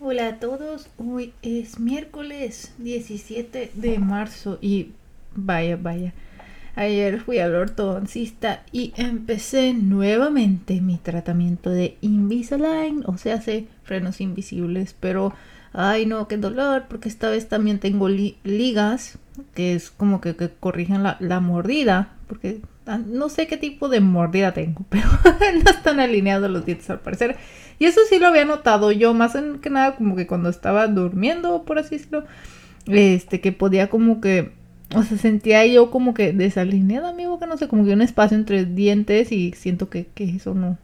Hola a todos, hoy es miércoles 17 de marzo y vaya, vaya. Ayer fui al ortodoncista y empecé nuevamente mi tratamiento de Invisalign, o sea, hace frenos invisibles, pero ay no, qué dolor, porque esta vez también tengo ligas, que es como que, corrigen la, la, mordida, porque ah, no sé qué tipo de mordida tengo, pero no están alineados los dientes al parecer. Y eso sí lo había notado yo, más que nada como que cuando estaba durmiendo, por así decirlo, este, que podía como que, o sea, sentía yo como que desalineada mi boca, no sé, como que un espacio entre dientes y siento que, que eso no,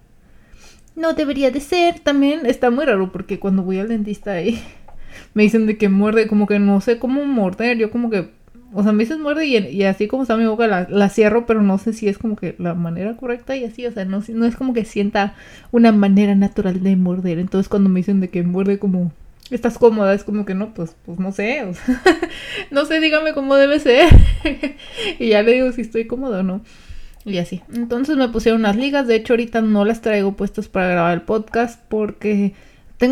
no debería de ser. También está muy raro porque cuando voy al dentista ahí me dicen de que muerde, como que no sé cómo morder, yo como que o sea, me dices muerde y, así como está mi boca la, cierro, pero no sé si es como que la manera correcta y así, o sea, no, no es como que sienta una manera natural de morder. Entonces cuando me dicen de que muerde como estás cómoda, es como que no, pues, pues no sé, o sea, no sé, dígame cómo debe ser. y ya le digo si estoy cómoda o no. Y así. Entonces me pusieron unas ligas, de hecho ahorita no las traigo puestas para grabar el podcast porque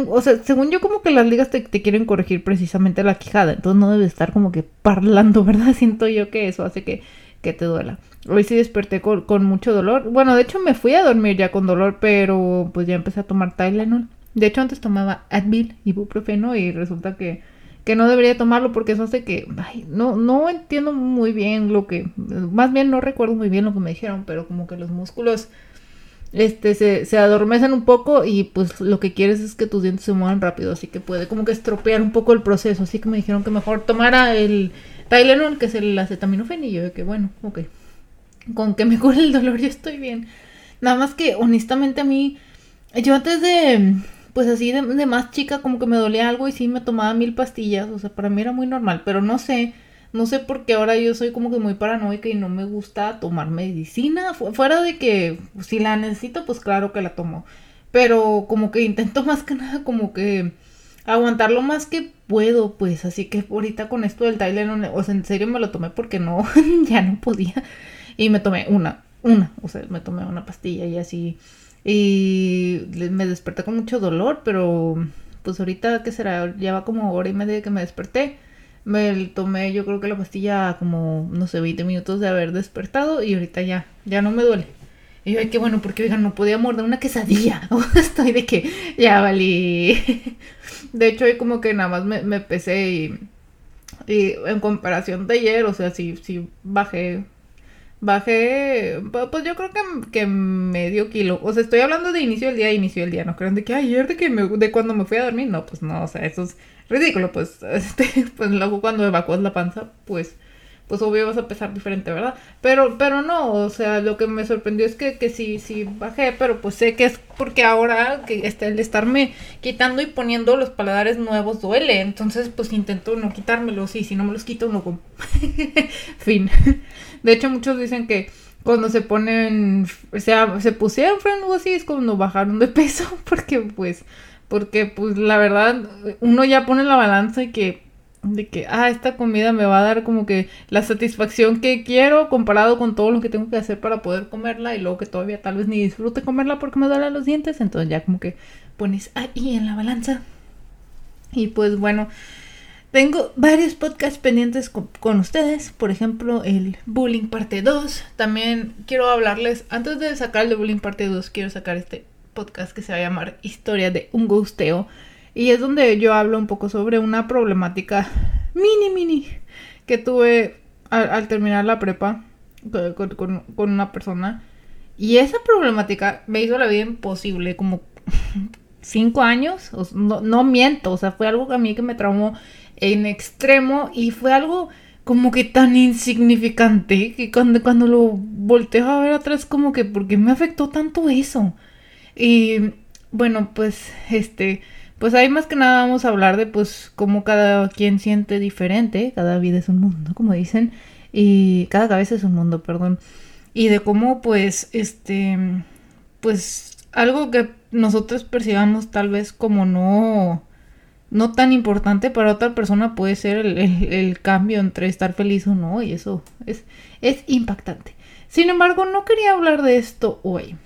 o sea, según yo como que las ligas te, quieren corregir precisamente la quijada, entonces no debe estar como que parlando, ¿verdad? Siento yo que eso hace que, que te duela. Hoy sí desperté con, mucho dolor. Bueno, de hecho me fui a dormir ya con dolor, pero pues ya empecé a tomar Tylenol. De hecho antes tomaba Advil, ibuprofeno y resulta que, que no debería tomarlo porque eso hace que, ay, no, no entiendo muy bien lo que, más bien no recuerdo muy bien lo que me dijeron, pero como que los músculos este, se, se adormecen un poco y pues lo que quieres es que tus dientes se muevan rápido, así que puede como que estropear un poco el proceso, así que me dijeron que mejor tomara el Tylenol, que es el acetaminofén, y yo de que bueno, ok, con que me cure el dolor yo estoy bien. Nada más que honestamente a mí, yo antes de, pues así de, de más chica como que me dolía algo y sí me tomaba mil pastillas, o sea, para mí era muy normal, pero no sé no sé por qué ahora yo soy como que muy paranoica y no me gusta tomar medicina. fuera de que si la necesito, pues claro que la tomo. Pero como que intento más que nada como que aguantar lo más que puedo, pues. Así que ahorita con esto del Tylenol, o sea, en serio me lo tomé porque no, ya no podía. Y me tomé una, una, o sea, me tomé una pastilla y así. Y me desperté con mucho dolor, pero pues ahorita, ¿qué será? Ya va como hora y media que me desperté. Me tomé yo creo que la pastilla como, no sé, 20 minutos de haber despertado y ahorita ya, ya no me duele. Y yo, ay, qué bueno, porque oigan, no podía morder una quesadilla. Estoy de que ya valí. De hecho, hoy como que nada más me, pesé y, en comparación de ayer, o sea, sí, sí bajé Bajé, pues yo creo que, que medio kilo. O sea, estoy hablando de inicio del día, inicio del día. No crean de que ayer de que me, de cuando me fui a dormir. No, pues no, o sea, eso es ridículo. Pues, este, pues luego cuando evacuas la panza, pues, pues obvio vas a pesar diferente, ¿verdad? Pero, pero no, o sea, lo que me sorprendió es que, que sí, sí bajé, pero pues sé que es porque ahora que este, el estarme quitando y poniendo los paladares nuevos duele. Entonces, pues intento no quitármelos y si no me los quito, no como. fin. De hecho, muchos dicen que cuando se ponen, o sea, se pusieron freno así, es cuando bajaron de peso, porque pues, porque pues la verdad, uno ya pone la balanza y que, de que, ah, esta comida me va a dar como que la satisfacción que quiero comparado con todo lo que tengo que hacer para poder comerla y luego que todavía tal vez ni disfrute comerla porque me duelen los dientes, entonces ya como que pones ahí en la balanza. Y pues bueno, tengo varios podcasts pendientes con, ustedes, por ejemplo el Bullying parte 2. También quiero hablarles, antes de sacar el de Bullying parte 2, quiero sacar este podcast que se va a llamar Historia de un gusteo. Y es donde yo hablo un poco sobre una problemática mini, mini que tuve al, terminar la prepa con, una persona. Y esa problemática me hizo la vida imposible, como cinco años. no, no miento, o sea, fue algo que a mí que me traumó en extremo y fue algo como que tan insignificante que cuando, cuando lo volteo a ver atrás como que ¿por qué me afectó tanto eso? Y bueno, pues este, pues ahí más que nada vamos a hablar de pues cómo cada quien siente diferente, cada vida es un mundo, como dicen, y cada cabeza es un mundo, perdón, y de cómo pues este, pues algo que nosotros percibamos tal vez como no no tan importante para otra persona puede ser el, cambio entre estar feliz o no y eso es, es impactante. Sin embargo, no quería hablar de esto hoy.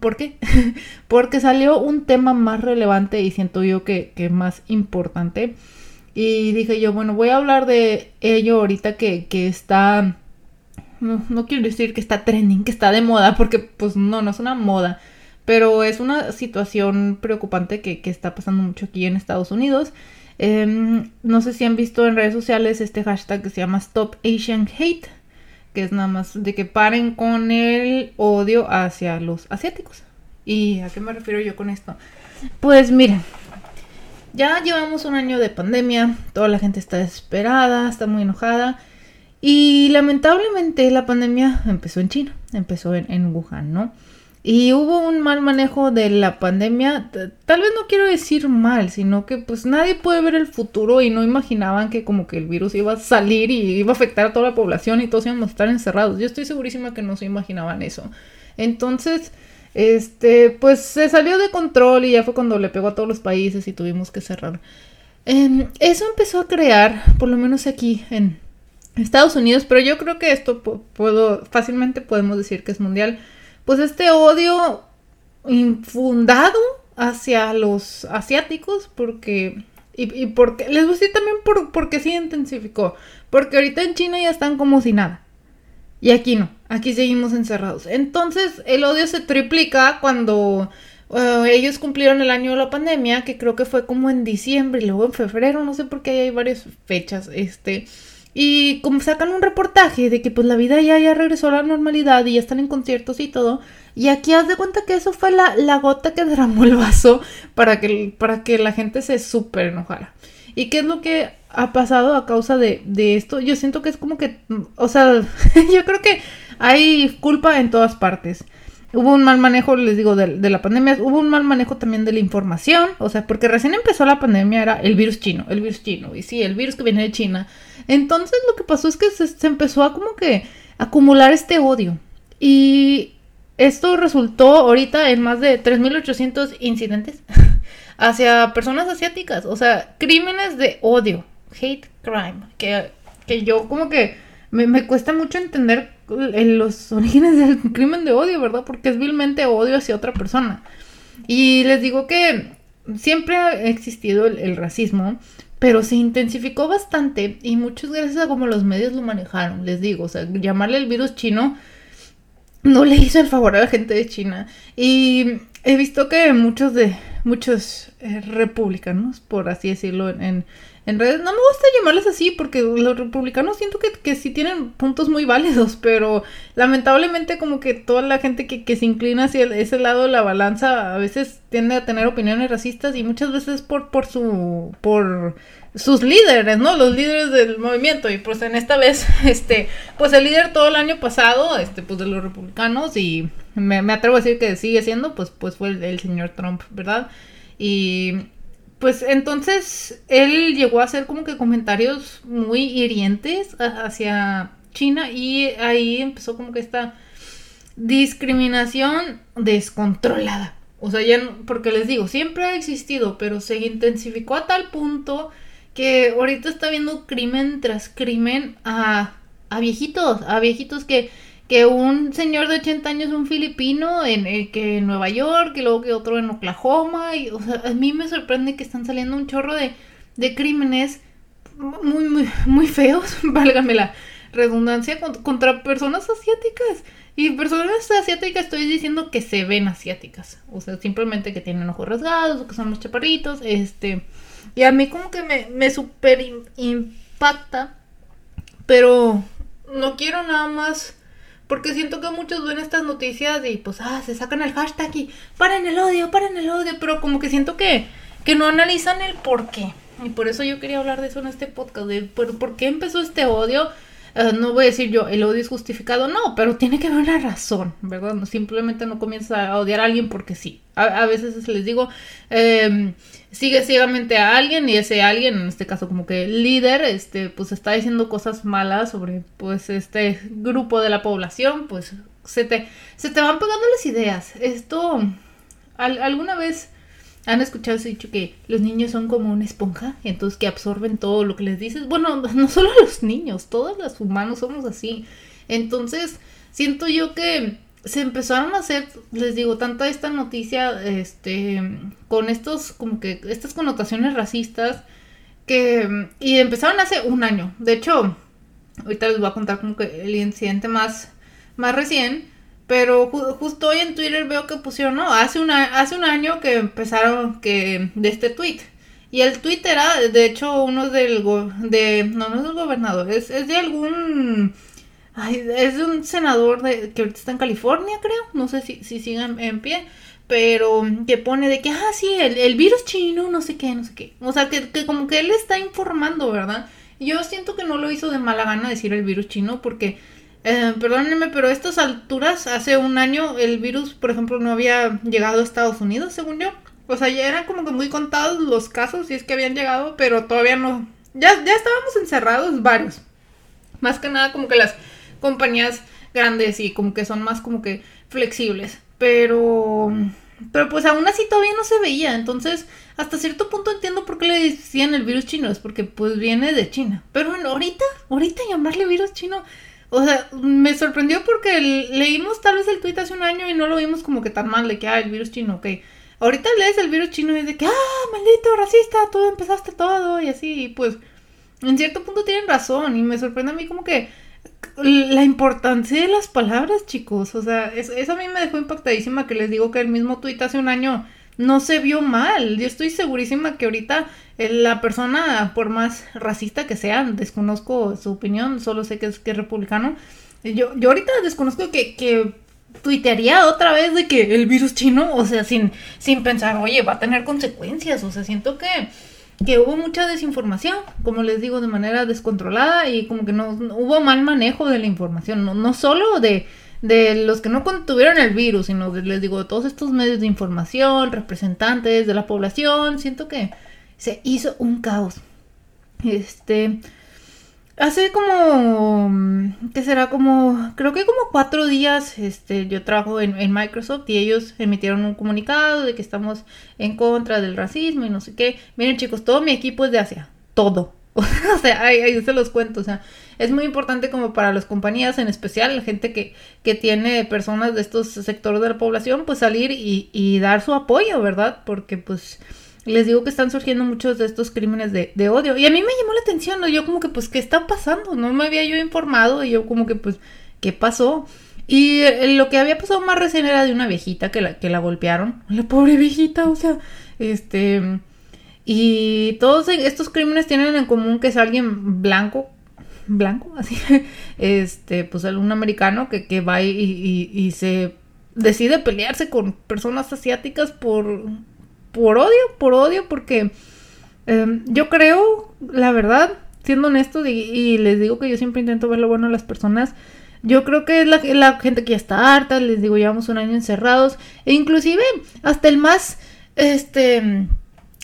¿Por qué? Porque salió un tema más relevante y siento yo que, que más importante. Y dije yo, bueno, voy a hablar de ello ahorita que, que está... No, no quiero decir que está trending, que está de moda, porque pues no, no es una moda. Pero es una situación preocupante que, que está pasando mucho aquí en Estados Unidos. Em, no sé si han visto en redes sociales este hashtag que se llama Stop Asian Hate, que es nada más de que paren con el odio hacia los asiáticos. ¿Y a qué me refiero yo con esto? Pues miren, ya llevamos un año de pandemia, toda la gente está desesperada, está muy enojada. Y lamentablemente la pandemia empezó en China, empezó en, en Wuhan, ¿no? Y hubo un mal manejo de la pandemia, tal vez no quiero decir mal, sino que pues nadie puede ver el futuro y no imaginaban que como que el virus iba a salir y iba a afectar a toda la población y todos íbamos a estar encerrados. Yo estoy segurísima que no se imaginaban eso. Entonces, este, pues se salió de control y ya fue cuando le pegó a todos los países y tuvimos que cerrar. Em, eso empezó a crear, por lo menos aquí en Estados Unidos, pero yo creo que esto puedo, fácilmente podemos decir que es mundial pues este odio infundado hacia los asiáticos porque y, porque les voy también por, porque sí intensificó. Porque ahorita en China ya están como si nada. Y aquí no aquí seguimos encerrados. Entonces el odio se triplica cuando uh, ellos cumplieron el año de la pandemia que creo que fue como en diciembre y luego en febrero no sé por qué hay varias fechas este y como sacan un reportaje de que pues la vida ya, ya regresó a la normalidad y ya están en conciertos y todo. Y aquí haz de cuenta que eso fue la, la gota que derramó el vaso para que, para que la gente se súper enojara. ¿Y qué es lo que ha pasado a causa de, de esto? Yo siento que es como que, o sea, yo creo que hay culpa en todas partes. Hubo un mal manejo, les digo, de, de, la pandemia. Hubo un mal manejo también de la información. O sea, porque recién empezó la pandemia era el virus chino, el virus chino. Y sí, el virus que viene de China. Entonces lo que pasó es que se, empezó a como que acumular este odio. Y esto resultó ahorita en más de 3.800 incidentes hacia personas asiáticas. O sea, crímenes de odio. Hate crime. Que, que yo como que me, me cuesta mucho entender los orígenes del crimen de odio, ¿verdad? Porque es vilmente odio hacia otra persona. Y les digo que siempre ha existido el, racismo, pero se intensificó bastante y muchas gracias a cómo los medios lo manejaron, les digo, o sea, llamarle el virus chino no le hizo el favor a la gente de China. Y he visto que muchos de muchos eh, republicanos, por así decirlo, en, en redes. No me gusta llamarles así porque los republicanos siento que, que sí tienen puntos muy válidos, pero lamentablemente como que toda la gente que, que se inclina hacia ese lado de la balanza a veces tiende a tener opiniones racistas y muchas veces por, por su... por sus líderes, ¿no? Los líderes del movimiento. Y pues en esta vez, este, pues el líder todo el año pasado, este, pues de los republicanos, y me, atrevo a decir que sigue siendo, pues, pues fue el señor Trump, ¿verdad? Y pues entonces él llegó a hacer como que comentarios muy hirientes hacia China y ahí empezó como que esta discriminación descontrolada. O sea, ya, porque les digo, siempre ha existido, pero se intensificó a tal punto que ahorita está habiendo crimen tras crimen a, a viejitos, a viejitos que que un señor de 80 años, un filipino, en, eh, que en Nueva York, y luego que otro en Oklahoma, y, o sea, a mí me sorprende que están saliendo un chorro de, de crímenes muy, muy, muy feos, válgame la redundancia, contra personas asiáticas. Y personas asiáticas estoy diciendo que se ven asiáticas, o sea, simplemente que tienen ojos rasgados, o que son los chaparritos, este, y a mí como que me, me super impacta, pero no quiero nada más porque siento que muchos ven estas noticias y pues, ah, se sacan el hashtag y paren el odio, paren el odio, pero como que siento que, que no analizan el por qué. Y por eso yo quería hablar de eso en este podcast, de por, por qué empezó este odio. Uh, no voy a decir yo, el odio es justificado, no, pero tiene que haber una razón, ¿verdad? No, simplemente no comienza a odiar a alguien porque sí. A, a veces les digo, eh, sigue ciegamente a alguien y ese alguien, en este caso como que el líder, este, pues está diciendo cosas malas sobre pues este grupo de la población, pues se te, se te van pegando las ideas. Esto, ¿alguna vez han escuchado ese dicho que los niños son como una esponja? Entonces que absorben todo lo que les dices. Bueno, no solo los niños, todos los humanos somos así. Entonces, siento yo que se empezaron a hacer, les digo, tanta esta noticia, este, con estos, como que, estas connotaciones racistas, que, y empezaron hace un año. De hecho, ahorita les voy a contar como que el incidente más, más recién, pero justo hoy en Twitter veo que pusieron, no, hace, una, hace un año que empezaron que, de este tweet. Y el tweet era, de hecho, uno del, de, no, no es del gobernador, es, es de algún Ay, es un senador que ahorita está en California, creo. No sé si, si sigan en pie. Pero que pone de que, ah, sí, el, virus chino, no sé qué, no sé qué. O sea, que, como que él está informando, ¿verdad? Yo siento que no lo hizo de mala gana decir el virus chino porque, eh, perdónenme, pero a estas alturas, hace un año, el virus, por ejemplo, no había llegado a Estados Unidos, según yo. O sea, ya eran como que muy contados los casos, si es que habían llegado, pero todavía no. Ya, ya estábamos encerrados varios. Más que nada como que las compañías grandes y como que son más como que flexibles. Pero, pero pues aún así todavía no se veía. Entonces, hasta cierto punto entiendo por qué le decían el virus chino. Es porque pues viene de China. Pero bueno, ahorita, ahorita llamarle virus chino. O sea, me sorprendió porque leímos tal vez el tweet hace un año y no lo vimos como que tan mal de que, ah, el virus chino, ok. Ahorita lees el virus chino y de que, ah, maldito racista, tú empezaste todo y así, y pues, en cierto punto tienen razón y me sorprende a mí como que la importancia de las palabras, chicos. O sea, eso, a mí me dejó impactadísima que les digo que el mismo tuit hace un año no se vio mal. Yo estoy segurísima que ahorita eh, la persona, por más racista que sea, desconozco su opinión, solo sé que es, que es republicano. Yo, yo ahorita desconozco que, que tuitearía otra vez de que el virus chino, o sea, sin, sin pensar, oye, va a tener consecuencias. O sea, siento que que hubo mucha desinformación, como les digo, de manera descontrolada y como que no, hubo mal manejo de la información, no, solo de, de los que no contuvieron el virus, sino de, les digo, de todos estos medios de información, representantes de la población, siento que se hizo un caos. Este, Hace como, mm, ¿qué será? Como, creo que como cuatro días, este, yo trabajo en, Microsoft y ellos emitieron un comunicado de que estamos en contra del racismo y no sé qué. Miren chicos, todo mi equipo es de Asia, todo. o sea, ahí, se los cuento, o sea, es muy importante como para las compañías, en especial la gente que, que tiene personas de estos sectores de la población, pues salir y, y dar su apoyo, ¿verdad? Porque pues les digo que están surgiendo muchos de estos crímenes de, odio. Y a mí me llamó la atención. Yo como que, pues, ¿qué está pasando? No me había yo informado y yo como que, pues, ¿qué pasó? Y eh, lo que había pasado más recién era de una viejita que la, que la golpearon. La pobre viejita, o sea, este... Y todos estos crímenes tienen en común que es alguien blanco, blanco, así, este, pues algún americano que, que va y se decide pelearse con personas asiáticas por por odio, por odio, porque em, yo creo, la verdad, siendo honesto, y, les digo que yo siempre intento ver lo bueno de las personas, yo creo que es la, gente que ya está harta, les digo, llevamos un año encerrados, e inclusive hasta el más, este,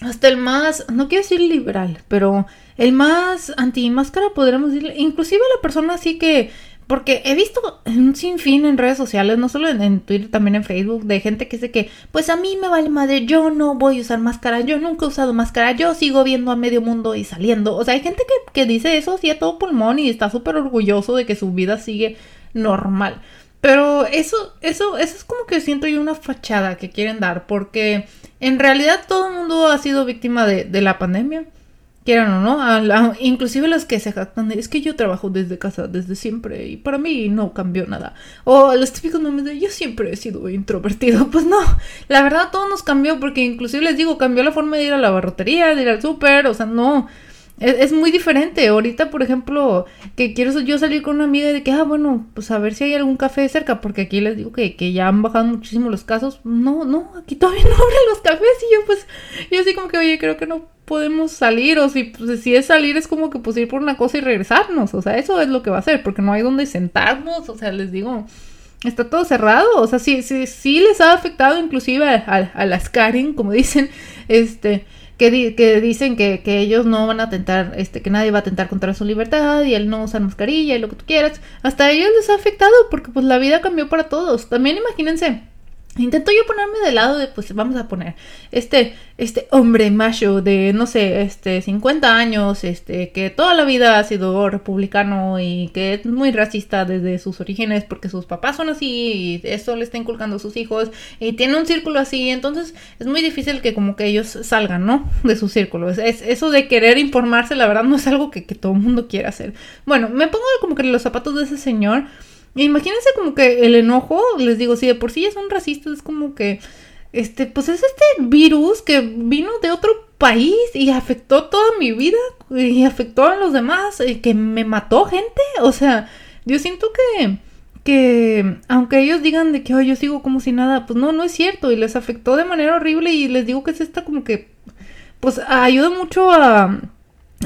hasta el más, no quiero decir liberal, pero el más anti-máscara, podríamos decirle, inclusive la persona así que porque he visto un sinfín en redes sociales, no solo en, Twitter, también en Facebook, de gente que dice que, pues a mí me vale madre, yo no voy a usar máscara, yo nunca he usado máscara, yo sigo viendo a medio mundo y saliendo. O sea, hay gente que, que dice eso así a todo pulmón y está súper orgulloso de que su vida sigue normal. Pero eso, eso, eso es como que siento yo una fachada que quieren dar, porque en realidad todo el mundo ha sido víctima de, de la pandemia quieran o no, inclusive los que se jactan es que yo trabajo desde casa desde siempre y para mí no cambió nada. O los típicos memes de yo siempre he sido introvertido. Pues no, la verdad todo nos cambió porque inclusive les digo, cambió la forma de ir a la barrotería, de ir al súper, o sea, no, es, muy diferente. Ahorita, por ejemplo, que quiero yo salir con una amiga de que, ah, bueno, pues a ver si hay algún café cerca, porque aquí les digo que, que ya han bajado muchísimo los casos. No, no, aquí todavía no abren los cafés y yo pues, yo así como que, oye, creo que no podemos salir o si, pues, si es salir es como que pues ir por una cosa y regresarnos. O sea, eso es lo que va a hacer, porque no hay donde sentarnos, o sea, les digo está todo cerrado. O sea, sí, sí, sí les ha afectado inclusive a, a, las Karen, como dicen, este, que, que dicen que, que, ellos no van a atentar, este, que nadie va a atentar contra su libertad y él no usa mascarilla y lo que tú quieras. Hasta a ellos les ha afectado porque pues la vida cambió para todos. También imagínense Intento yo ponerme de lado de, pues vamos a poner, este, este hombre macho de, no sé, este, 50 años, este, que toda la vida ha sido republicano y que es muy racista desde sus orígenes porque sus papás son así y eso le está inculcando a sus hijos y tiene un círculo así, entonces es muy difícil que como que ellos salgan, ¿no? De su círculo. Es, eso de querer informarse, la verdad, no es algo que, que todo el mundo quiera hacer. Bueno, me pongo como que los zapatos de ese señor. Imagínense como que el enojo, les digo, si de por sí es un racista, es como que, este, pues es este virus que vino de otro país y afectó toda mi vida y afectó a los demás y que me mató gente. O sea, yo siento que, que aunque ellos digan de que yo sigo como si nada, pues no, no es cierto y les afectó de manera horrible y les digo que es esta como que, pues ayuda mucho a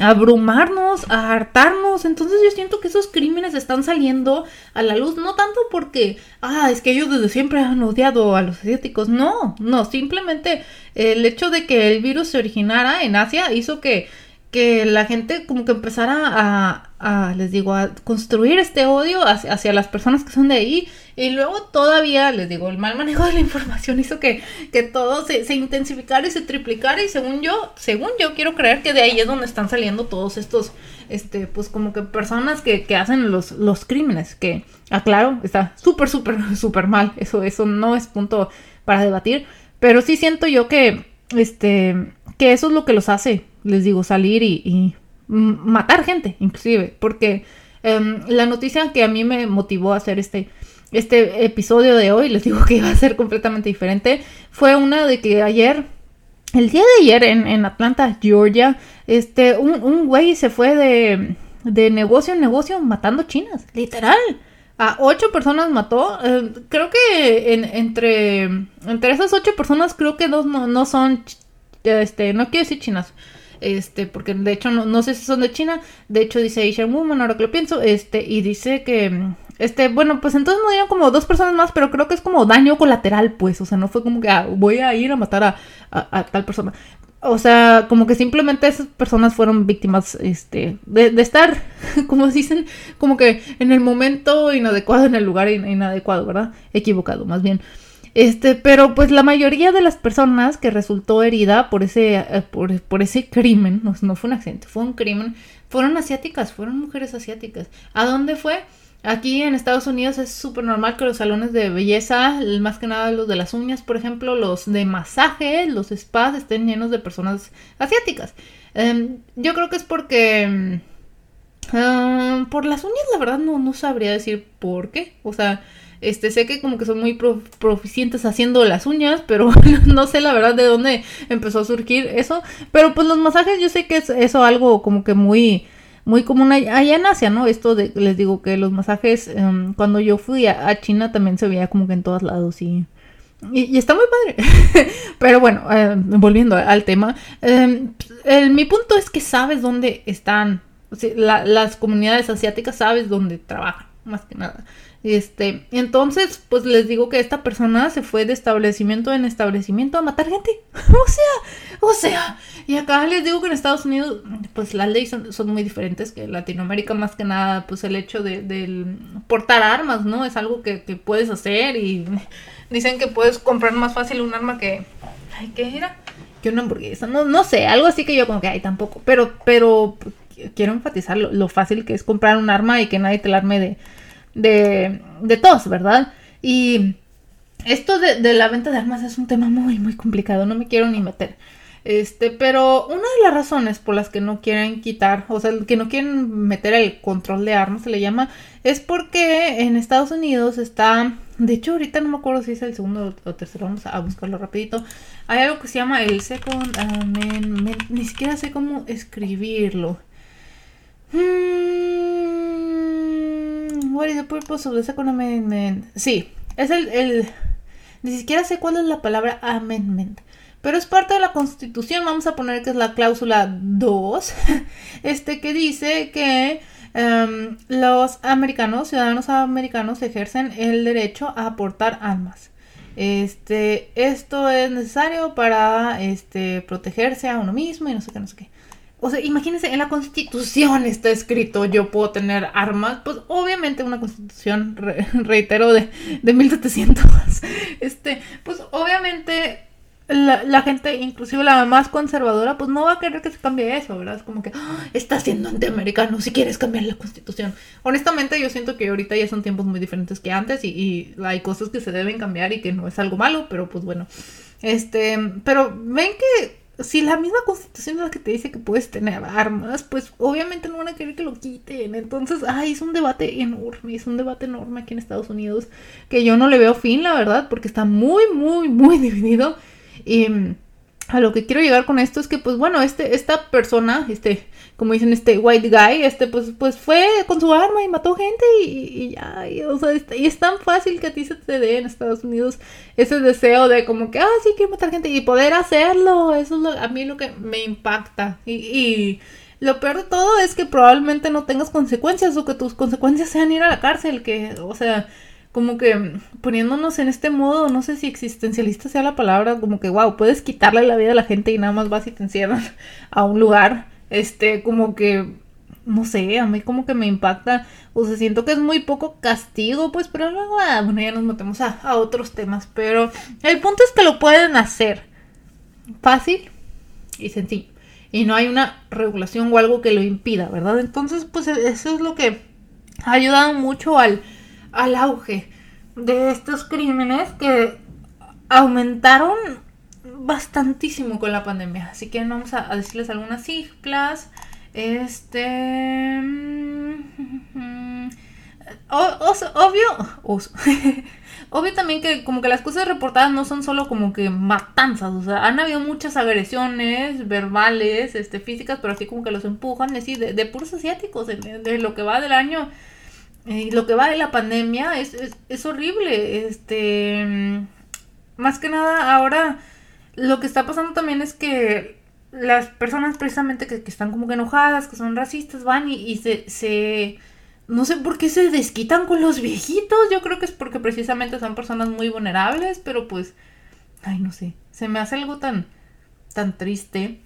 abrumarnos, a hartarnos. Entonces yo siento que esos crímenes están saliendo a la luz, no tanto porque, ah, es que ellos desde siempre han odiado a los asiáticos. No, no, simplemente el hecho de que el virus se originara en Asia hizo que que la gente como que empezara a, les digo, a construir este odio hacia, las personas que son de ahí. Y luego todavía, les digo, el mal manejo de la información hizo que, que todo se, intensificara y se triplicara. Y según yo, según yo quiero creer que de ahí es donde están saliendo todos estos, este, pues como que personas que, que hacen los, los crímenes. Que, aclaro, está súper, súper, súper mal. Eso, eso no es punto para debatir. Pero sí siento yo que, este, que eso es lo que los hace les digo, salir y, matar gente, inclusive, porque em, la noticia que a mí me motivó a hacer este, este episodio de hoy, les digo que iba a ser completamente diferente, fue una de que ayer, el día de ayer en, Atlanta, Georgia, este, un, güey se fue de, de negocio en negocio matando chinas, literal. A ocho personas mató. Em, creo que entre, entre esas ocho personas, creo que dos no, no son, este, no quiero decir chinas este, porque de hecho no, sé si son de China, de hecho dice Asian Woman, ahora que lo pienso, este, y dice que, este, bueno, pues entonces murieron como dos personas más, pero creo que es como daño colateral, pues, o sea, no fue como que ah, voy a ir a matar a, a, tal persona. O sea, como que simplemente esas personas fueron víctimas, este, de, de, estar, como dicen, como que en el momento inadecuado, en el lugar inadecuado, ¿verdad? Equivocado, más bien. Este, pero pues la mayoría de las personas que resultó herida por ese, eh, por, ese crimen, no, fue un accidente, fue un crimen, fueron asiáticas, fueron mujeres asiáticas. ¿A dónde fue? Aquí en Estados Unidos es súper normal que los salones de belleza, más que nada los de las uñas, por ejemplo, los de masaje, los spas, estén llenos de personas asiáticas. Em, yo creo que es porque... Mm, por las uñas, la verdad, no, no sabría decir por qué. O sea, este, sé que como que son muy proficientes haciendo las uñas, pero no sé la verdad de dónde empezó a surgir eso. Pero pues los masajes yo sé que es eso algo como que muy muy común allá en Asia, ¿no? Esto de, les digo que los masajes, em, cuando yo fui a, China también se veía como que en todos lados y, y, está muy padre. Pero bueno, em, volviendo al tema, em, mi punto es que sabes dónde están las comunidades asiáticas, sabes dónde trabajan, más que nada. Este, entonces, pues les digo que esta persona se fue de establecimiento en establecimiento a matar gente. o sea, o sea, y acá les digo que en Estados Unidos, pues las leyes son, muy diferentes que en Latinoamérica, más que nada, pues el hecho de, portar armas, ¿no? Es algo que, puedes hacer y dicen que puedes comprar más fácil un arma que, ay, ¿qué era? Que una hamburguesa, no, no sé, algo así que yo como que, ay, tampoco, pero, pero quiero enfatizar lo, lo fácil que es comprar un arma y que nadie te la arme de de, de todos, ¿verdad? Y esto de, la venta de armas es un tema muy, muy complicado, no me quiero ni meter. Este, pero una de las razones por las que no quieren quitar, o sea, que no quieren meter el control de armas, se le llama, es porque en Estados Unidos está, de hecho ahorita no me acuerdo si es el segundo o tercero, vamos a buscarlo rapidito, hay algo que se llama el Second Amendment, ni siquiera sé cómo escribirlo. Hmm, what is the purpose of the second amendment? Sí, es el, el, Ni siquiera sé cuál es la palabra amendment. Pero es parte de la constitución. Vamos a poner que es la cláusula 2. Este que dice que em, los americanos, ciudadanos americanos, ejercen el derecho a aportar armas. Este, esto es necesario para este, protegerse a uno mismo y no sé qué, no sé qué. O sea, imagínense, en la constitución está escrito yo puedo tener armas, pues obviamente una constitución, reitero, de, de 1700, este, pues obviamente la, gente, inclusive la más conservadora, pues no va a querer que se cambie eso, ¿verdad? Es como que ah, está siendo antiamericano si quieres cambiar la constitución. Honestamente, yo siento que ahorita ya son tiempos muy diferentes que antes y, y, hay cosas que se deben cambiar y que no es algo malo, pero pues bueno. Este, pero ven que si la misma constitución es la que te dice que puedes tener armas, pues obviamente no van a querer que lo quiten. Entonces, ay, es un debate enorme, es un debate enorme aquí en Estados Unidos que yo no le veo fin, la verdad, porque está muy, muy, muy dividido. Y mm, a lo que quiero llegar con esto es que, pues bueno, este, esta persona, este, como dicen, este white guy, este, pues, pues fue con su arma y mató gente y, ya, y, o sea, y es tan fácil que a ti se te dé en Estados Unidos ese deseo de como que, ah, sí, quiero matar gente y poder hacerlo, eso es lo, a mí lo que me impacta. Y, y lo peor de todo es que probablemente no tengas consecuencias o que tus consecuencias sean ir a la cárcel, que, o sea, como que poniéndonos en este modo, no sé si existencialista sea la palabra, como que, wow, puedes quitarle la vida a la gente y nada más vas y te encierran a un lugar, este, como que, no sé, a mí como que me impacta, o sea, siento que es muy poco castigo, pues, pero luego, ah, bueno, ya nos metemos a, a otros temas, pero el punto es que lo pueden hacer fácil y sencillo. Y no hay una regulación o algo que lo impida, ¿verdad? Entonces, pues eso es lo que ha ayudado mucho al, al auge de estos crímenes que aumentaron bastantísimo con la pandemia. Así que vamos a, decirles algunas cifras. Este... Mm, obvio... obvio también que como que las cosas reportadas no son solo como que matanzas, o sea, han habido muchas agresiones verbales, este, físicas, pero así como que los empujan, decir, de, puros asiáticos, de, lo que va del año y lo que va de la pandemia es, es, horrible. Este. Más que nada, ahora lo que está pasando también es que las personas precisamente que, están como que enojadas, que son racistas, van y, se, se, No sé por qué se desquitan con los viejitos. Yo creo que es porque precisamente son personas muy vulnerables, pero pues... Ay, no sé. Se me hace algo tan... tan triste.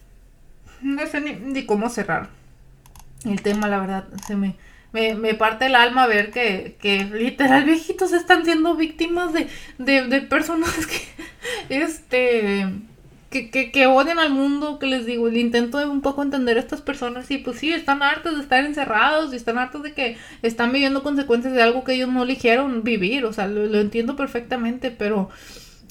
No sé ni cómo cerrar el tema, la verdad. Se me me, parte el alma ver que, que literal viejitos están siendo víctimas de, de, personas que, este, que, que, que, odian al mundo, que les digo, intento de un poco entender a estas personas y pues sí, están hartos de estar encerrados y están hartos de que están viviendo consecuencias de algo que ellos no eligieron vivir, o sea, lo, lo entiendo perfectamente, pero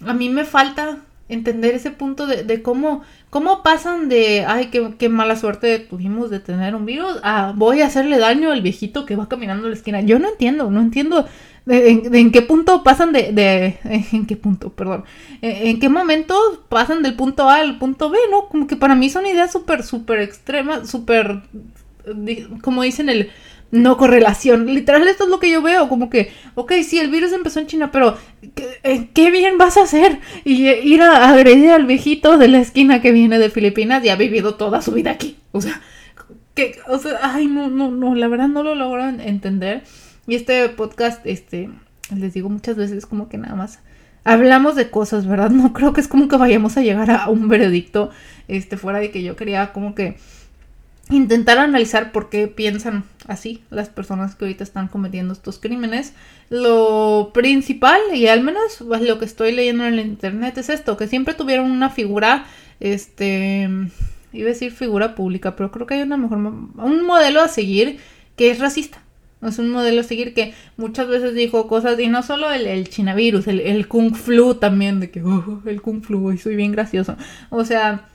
a mí me falta entender ese punto de, cómo, cómo pasan de, ay, qué, mala suerte tuvimos de tener un virus, a voy a hacerle daño al viejito que va caminando a la esquina. Yo no entiendo, no entiendo de, en, qué punto pasan de, en qué punto, perdón, en, qué momento pasan del punto A al punto B, ¿no? Como que para mí son ideas súper, súper extremas, súper, como dicen el no correlación. Literal, esto es lo que yo veo, como que, ok, sí, el virus empezó en China, pero ¿qué, bien vas a hacer? Y ir a agredir al viejito de la esquina que viene de Filipinas y ha vivido toda su vida aquí. O sea, que, o sea, ay, no, no, no, la verdad no lo logro entender. Y este podcast, este, les digo muchas veces como que nada más hablamos de cosas, ¿verdad? No creo que es como que vayamos a llegar a un veredicto, este, fuera de que yo quería como que intentar analizar por qué piensan así las personas que ahorita están cometiendo estos crímenes. Lo principal, y al menos lo que estoy leyendo en el internet, es esto, que siempre tuvieron una figura, este, iba a decir figura pública, pero creo que hay una mejor, un modelo a seguir que es racista. Es un modelo a seguir que muchas veces dijo cosas, y no solo el, chinavirus, el, el kung flu también, de que, oh, el kung flu, y soy bien gracioso. O sea,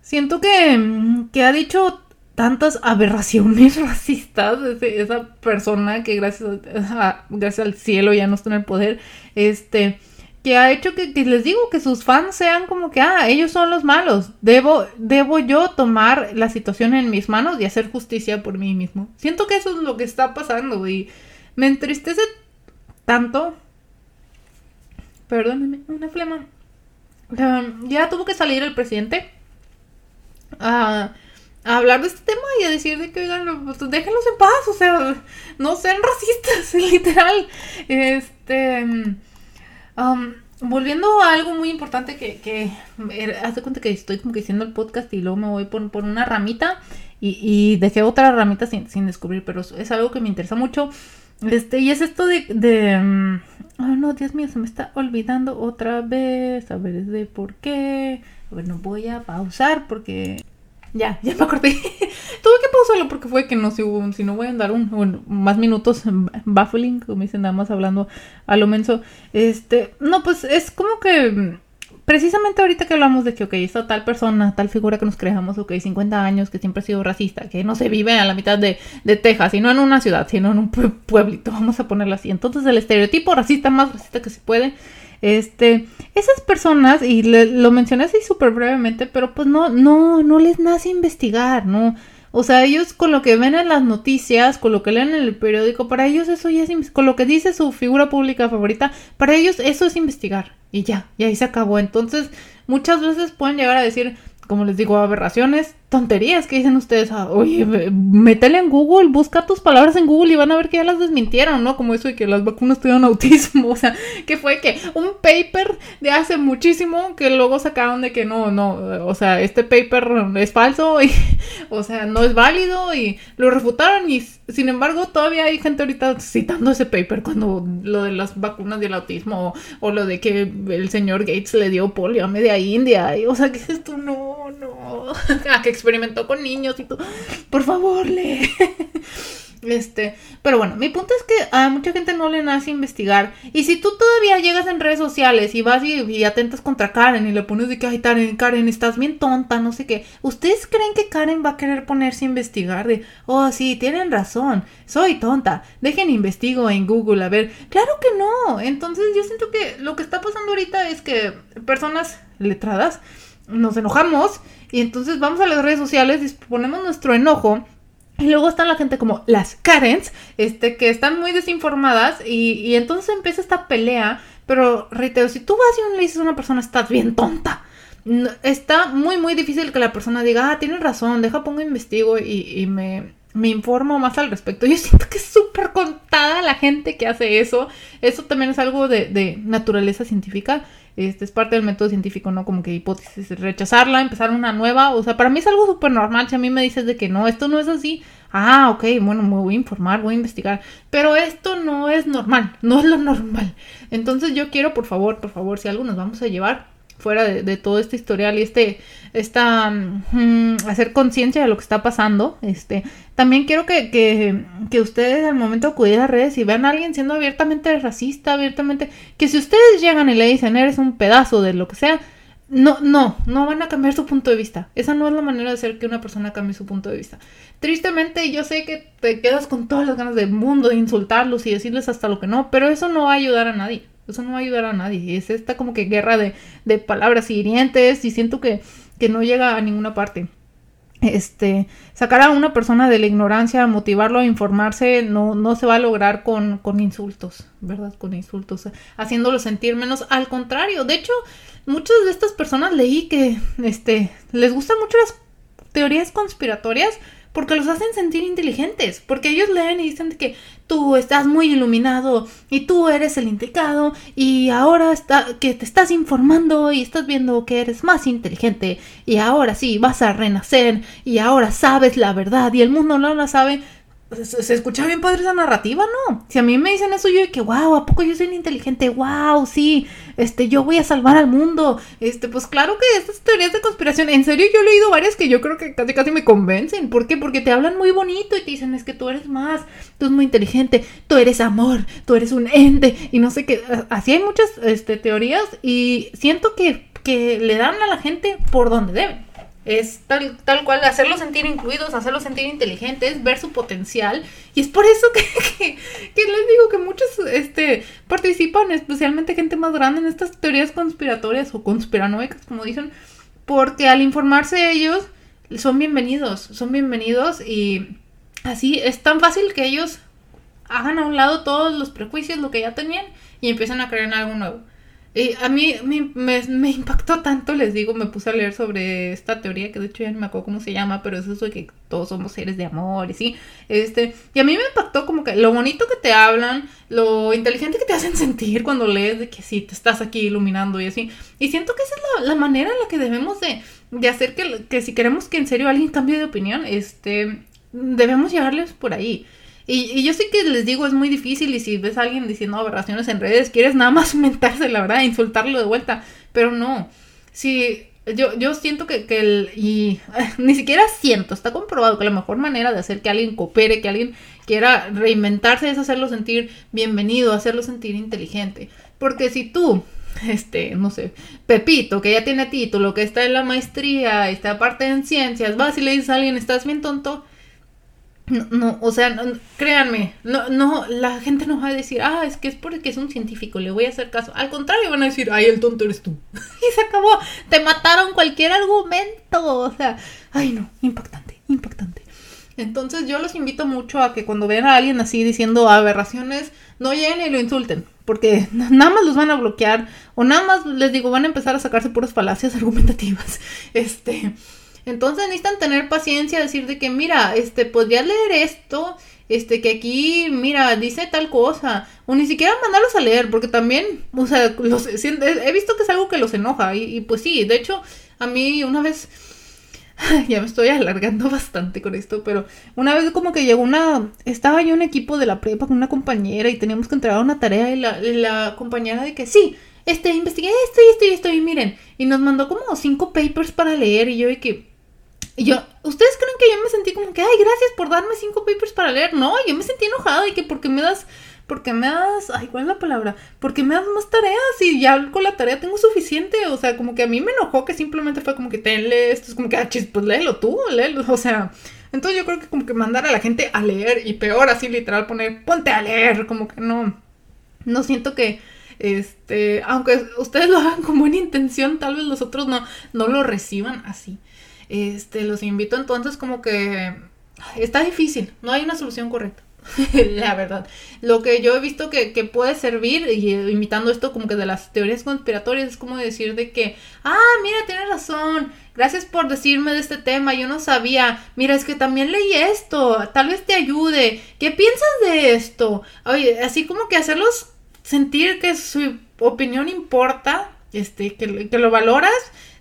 siento que, que ha dicho tantas aberraciones racistas esa persona que gracias, gracias al cielo ya no está en el poder, este, que ha hecho que, les digo que sus fans sean como que, ah, ellos son los malos, debo, debo yo tomar la situación en mis manos y hacer justicia por mí mismo. Siento que eso es lo que está pasando y me entristece tanto. Perdónenme, una flema. ya tuvo que salir el presidente. Ah a hablar de este tema y a decir de que, oigan, pues, déjenlos en paz, o sea, no sean racistas, literal. Este, volviendo a algo muy importante que, que hace cuenta que estoy como que diciendo el podcast y luego me voy por, por una ramita y, y, dejé otra ramita sin, sin, descubrir, pero es algo que me interesa mucho. Este, y es esto de, de oh no, Dios mío, se me está olvidando otra vez. A ver, de por qué. Bueno, voy a pausar porque ya, ya me acordé. Tuve que pausarlo porque fue que no, si, si no voy a andar un, más minutos baffling, como dicen, nada más hablando a lo menso. Este, no, pues es como que precisamente ahorita que hablamos de que, ok, esta tal persona, tal figura que nos creamos, ok, 50 años, que siempre ha sido racista, que no se vive a la mitad de, de Texas, y no en una ciudad, sino en un pueblito, vamos a ponerlo así. Entonces el estereotipo racista más racista que se puede este, esas personas, y lo mencioné así súper brevemente, pero pues no, no, no les nace investigar, ¿no? O sea, ellos con lo que ven en las noticias, con lo que leen en el periódico, para ellos eso ya es, con lo que dice su figura pública favorita, para ellos eso es investigar. Y ya, y ahí se acabó. Entonces, muchas veces pueden llegar a decir, como les digo, aberraciones, tonterías que dicen ustedes. Ah, oye, métele en Google, busca tus palabras en Google y van a ver que ya las desmintieron, ¿no? Como eso de que las vacunas tuvieron autismo. O sea, que fue que un paper de hace muchísimo que luego sacaron de que no, no, o sea, este paper es falso y, o sea, no es válido y lo refutaron y sin embargo todavía hay gente ahorita citando ese paper cuando lo de las vacunas y el autismo o, lo de que el señor Gates le dio polio a media India. O sea, que es esto? No, no. ¿A que experimentó con niños y tú, por favor, lee. Este, pero bueno, mi punto es que a mucha gente no le nace investigar. Y si tú todavía llegas en redes sociales y vas y, atentas contra Karen y le pones de que, ay, Karen, Karen, estás bien tonta, no sé qué. ¿Ustedes creen que Karen va a querer ponerse a investigar de, oh, sí, tienen razón, soy tonta, dejen investigo en Google, a ver. Claro que no. Entonces yo siento que lo que está pasando ahorita es que personas letradas nos enojamos y entonces vamos a las redes sociales y ponemos nuestro enojo. Y luego están la gente como las Karens, este, que están muy desinformadas y, y entonces empieza esta pelea. Pero reitero, si tú vas y le dices a una persona, estás bien tonta, está muy, muy difícil que la persona diga, ah, tienes razón, deja, pongo, investigo y, y me, me informo más al respecto. Yo siento que es súper contada la gente que hace eso. Eso también es algo de, de naturaleza científica. Este es parte del método científico, ¿no? Como que hipótesis, rechazarla, empezar una nueva. O sea, para mí es algo súper normal. Si a mí me dices de que no, esto no es así. Ah, ok, bueno, me voy a informar, voy a investigar. Pero esto no es normal, no es lo normal. Entonces yo quiero, por favor, por favor, si algo nos vamos a llevar fuera de, todo este historial y este, esta, mm, hacer conciencia de lo que está pasando, este, también quiero que, que, que, ustedes al momento de acudir a redes y vean a alguien siendo abiertamente racista, abiertamente, que si ustedes llegan y le dicen eres un pedazo de lo que sea, no, no, no van a cambiar su punto de vista. Esa no es la manera de hacer que una persona cambie su punto de vista. Tristemente, yo sé que te quedas con todas las ganas del mundo de insultarlos y decirles hasta lo que no, pero eso no va a ayudar a nadie. Eso no va a ayudar a nadie. Es esta como que guerra de, de palabras hirientes y siento que, que no llega a ninguna parte. Este, sacar a una persona de la ignorancia, motivarlo a informarse, no, no se va a lograr con, con insultos, ¿verdad? Con insultos, haciéndolo sentir menos. Al contrario, de hecho, muchas de estas personas leí que este, les gustan mucho las teorías conspiratorias porque los hacen sentir inteligentes, porque ellos leen y dicen que tú estás muy iluminado y tú eres el indicado y ahora está, que te estás informando y estás viendo que eres más inteligente y ahora sí vas a renacer y ahora sabes la verdad y el mundo no la sabe, se, escucha bien padre esa narrativa, ¿no? Si a mí me dicen eso, yo de que, wow, ¿a poco yo soy inteligente? Wow, sí, este, yo voy a salvar al mundo. Este, pues claro que estas teorías de conspiración, en serio, yo he leído varias que yo creo que casi casi me convencen. ¿Por qué? Porque te hablan muy bonito y te dicen, es que tú eres más, tú eres muy inteligente, tú eres amor, tú eres un ente, y no sé qué. Así hay muchas este, teorías y siento que, que le dan a la gente por donde deben es tal, tal cual, hacerlos sentir incluidos, hacerlos sentir inteligentes, ver su potencial. Y es por eso que, que, les digo que muchos este, participan, especialmente gente más grande, en estas teorías conspiratorias o conspiranoicas, como dicen, porque al informarse ellos son bienvenidos, son bienvenidos y así es tan fácil que ellos hagan a un lado todos los prejuicios, lo que ya tenían, y empiezan a creer en algo nuevo. Y a mí me, me, impactó tanto, les digo, me puse a leer sobre esta teoría, que de hecho ya no me acuerdo cómo se llama, pero es eso de que todos somos seres de amor y sí. Este, y a mí me impactó como que lo bonito que te hablan, lo inteligente que te hacen sentir cuando lees de que sí, te estás aquí iluminando y así. Y siento que esa es la, la manera en la que debemos de, de hacer que, que si queremos que en serio alguien cambie de opinión, este, debemos llevarles por ahí. Y, yo sé que les digo, es muy difícil y si ves a alguien diciendo aberraciones en redes, quieres nada más mentarse, la verdad, insultarlo de vuelta, pero no. Si yo, yo siento que, que el, y ni siquiera siento, está comprobado que la mejor manera de hacer que alguien coopere, que alguien quiera reinventarse es hacerlo sentir bienvenido, hacerlo sentir inteligente. Porque si tú, este, no sé, Pepito, que ya tiene título, que está en la maestría, está aparte en ciencias, vas y le dices a alguien, estás bien tonto, no, no, o sea, créanme, no, no, la gente no va a decir, ah, es que es porque es un científico, le voy a hacer caso. Al contrario, van a decir, ay, el tonto eres tú. y se acabó, te mataron cualquier argumento. O sea, ay, no, impactante, impactante. Entonces yo los invito mucho a que cuando vean a alguien así diciendo aberraciones, no lleguen y lo insulten, porque nada más los van a bloquear, o nada más les digo, van a empezar a sacarse puras falacias argumentativas. Este entonces necesitan tener paciencia, decir de que, mira, este, podrías leer esto, este, que aquí, mira, dice tal cosa, o ni siquiera mandarlos a leer, porque también, o sea, los, he visto que es algo que los enoja, y, pues sí, de hecho, a mí una vez, ya me estoy alargando bastante con esto, pero una vez como que llegó una, estaba yo en equipo de la prepa con una compañera y teníamos que entregar una tarea y la, la compañera de que sí, este, investigué esto y esto y esto y miren, y nos mandó como cinco papers para leer y yo de que, y yo, ¿ustedes creen que yo me sentí como que, ay, gracias por darme cinco papers para leer? No, yo me sentí enojada y que porque me das, porque me das, ay, ¿cuál es la palabra? Porque me das más tareas y ya con la tarea tengo suficiente. O sea, como que a mí me enojó que simplemente fue como que tenle esto, es como que, ah, chis, pues léelo tú, léelo. O sea, entonces yo creo que como que mandar a la gente a leer y peor así literal poner, ponte a leer, como que no, no siento que este, aunque ustedes lo hagan con buena intención, tal vez los otros no, no lo reciban así. Este, los invito entonces como que está difícil, no hay una solución correcta. la verdad. Lo que yo he visto que, que, puede servir, y imitando esto como que de las teorías conspiratorias, es como decir de que, ah, mira, tienes razón, gracias por decirme de este tema, yo no sabía, mira, es que también leí esto, tal vez te ayude, ¿qué piensas de esto? Así como que hacerlos sentir que su opinión importa, este, que, que lo valoras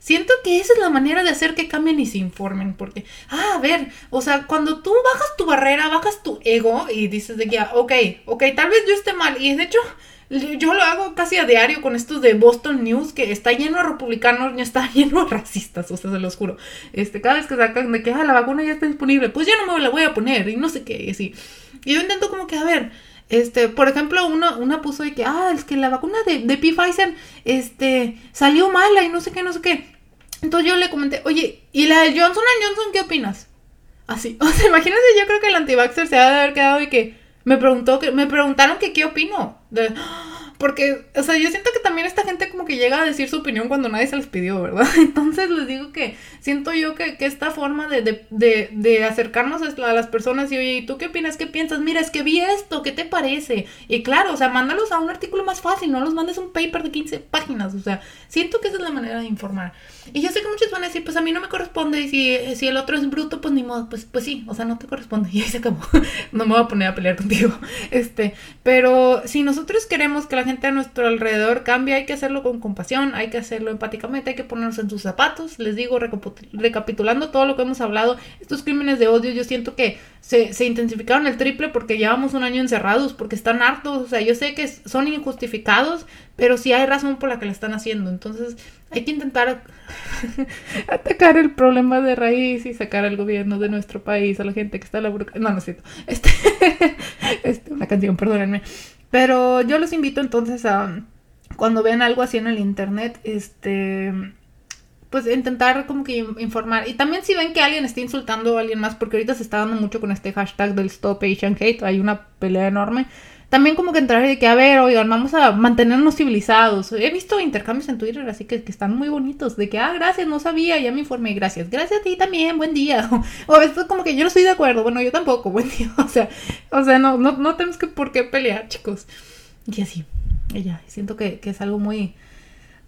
Siento que esa es la manera de hacer que cambien y se informen, porque, ah, a ver, o sea, cuando tú bajas tu barrera, bajas tu ego y dices de que, ah, ok, ok, tal vez yo esté mal, y de hecho, yo lo hago casi a diario con estos de Boston News, que está lleno de republicanos, está lleno de racistas, o sea, se los juro. Este, cada vez que sacan de que, ah, la vacuna ya está disponible, pues ya no me la voy a poner, y no sé qué, y así. Y yo intento como que, a ver, este, por ejemplo, una, una puso de que, ah, es que la vacuna de, de Pfizer, este, salió mala y no sé qué, no sé qué. Entonces yo le comenté, oye, ¿y la de Johnson Johnson qué opinas? Así, o sea, imagínense, yo creo que el antivaxxer se ha de haber quedado y que me preguntó, que me preguntaron que qué opino. De, porque, o sea, yo siento que también esta gente como que llega a decir su opinión cuando nadie se les pidió, ¿verdad? Entonces les digo que siento yo que, esta forma de, de, de, de, acercarnos a las personas y, oye, ¿y tú qué opinas? ¿Qué piensas? Mira, es que vi esto, ¿qué te parece? Y claro, o sea, mándalos a un artículo más fácil, no los mandes un paper de 15 páginas, o sea, siento que esa es la manera de informar. Y yo sé que muchos van a decir, pues a mí no me corresponde, y si, si el otro es bruto, pues ni modo, pues, pues sí, o sea, no te corresponde, y ahí se acabó. no me voy a poner a pelear contigo. Este, pero si nosotros queremos que la gente a nuestro alrededor cambia, hay que hacerlo con compasión, hay que hacerlo empáticamente, hay que ponernos en sus zapatos. Les digo, recapitulando todo lo que hemos hablado, estos crímenes de odio yo siento que se, se intensificaron el triple porque llevamos un año encerrados, porque están hartos, o sea, yo sé que son injustificados, pero sí hay razón por la que lo están haciendo. Entonces hay que intentar atacar el problema de raíz y sacar al gobierno de nuestro país, a la gente que está en la burocracia. No, no es. Este, este, una canción, perdónenme. Pero yo los invito entonces a, cuando vean algo así en el internet, este, pues intentar como que informar. Y también si ven que alguien está insultando a alguien más, porque ahorita se está dando mucho con este hashtag del Stop Asian Hate, hay una pelea enorme. También como que entrar y que, a ver, oigan, vamos a mantenernos civilizados. He visto intercambios en Twitter así que, que están muy bonitos, de que, ah, gracias, no sabía, ya me informé, gracias. Gracias a ti también, buen día. O, esto como que yo no estoy de acuerdo, bueno, yo tampoco, buen día. O sea, o sea, no, no, no tenemos que por qué pelear, chicos. Y así, ella, siento que, que es algo muy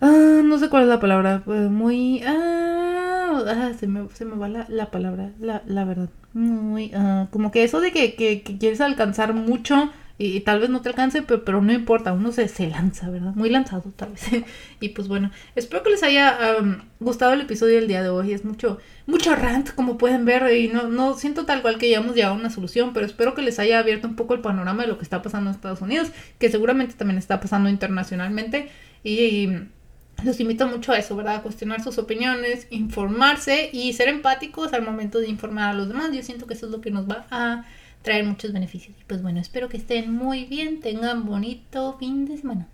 Ah, no sé cuál es la palabra. pues, Muy. Ah, ah, se, me, se me va la, la palabra, la, la verdad. Muy. ah, como que eso de que, que quieres alcanzar mucho y, tal vez no te alcance, pero, pero no importa, uno se, se lanza, ¿verdad? Muy lanzado, tal vez. y pues bueno, espero que les haya am, gustado el episodio del día de hoy. Es mucho, mucho rant, como pueden ver, y no, no siento tal cual que ya hemos llegado a una solución, pero espero que les haya abierto un poco el panorama de lo que está pasando en Estados Unidos, que seguramente también está pasando internacionalmente. y, y los invito mucho a eso, ¿verdad? A cuestionar sus opiniones, informarse y ser empáticos al momento de informar a los demás. Yo siento que eso es lo que nos va a traer muchos beneficios. Y pues bueno, espero que estén muy bien, tengan bonito fin de semana.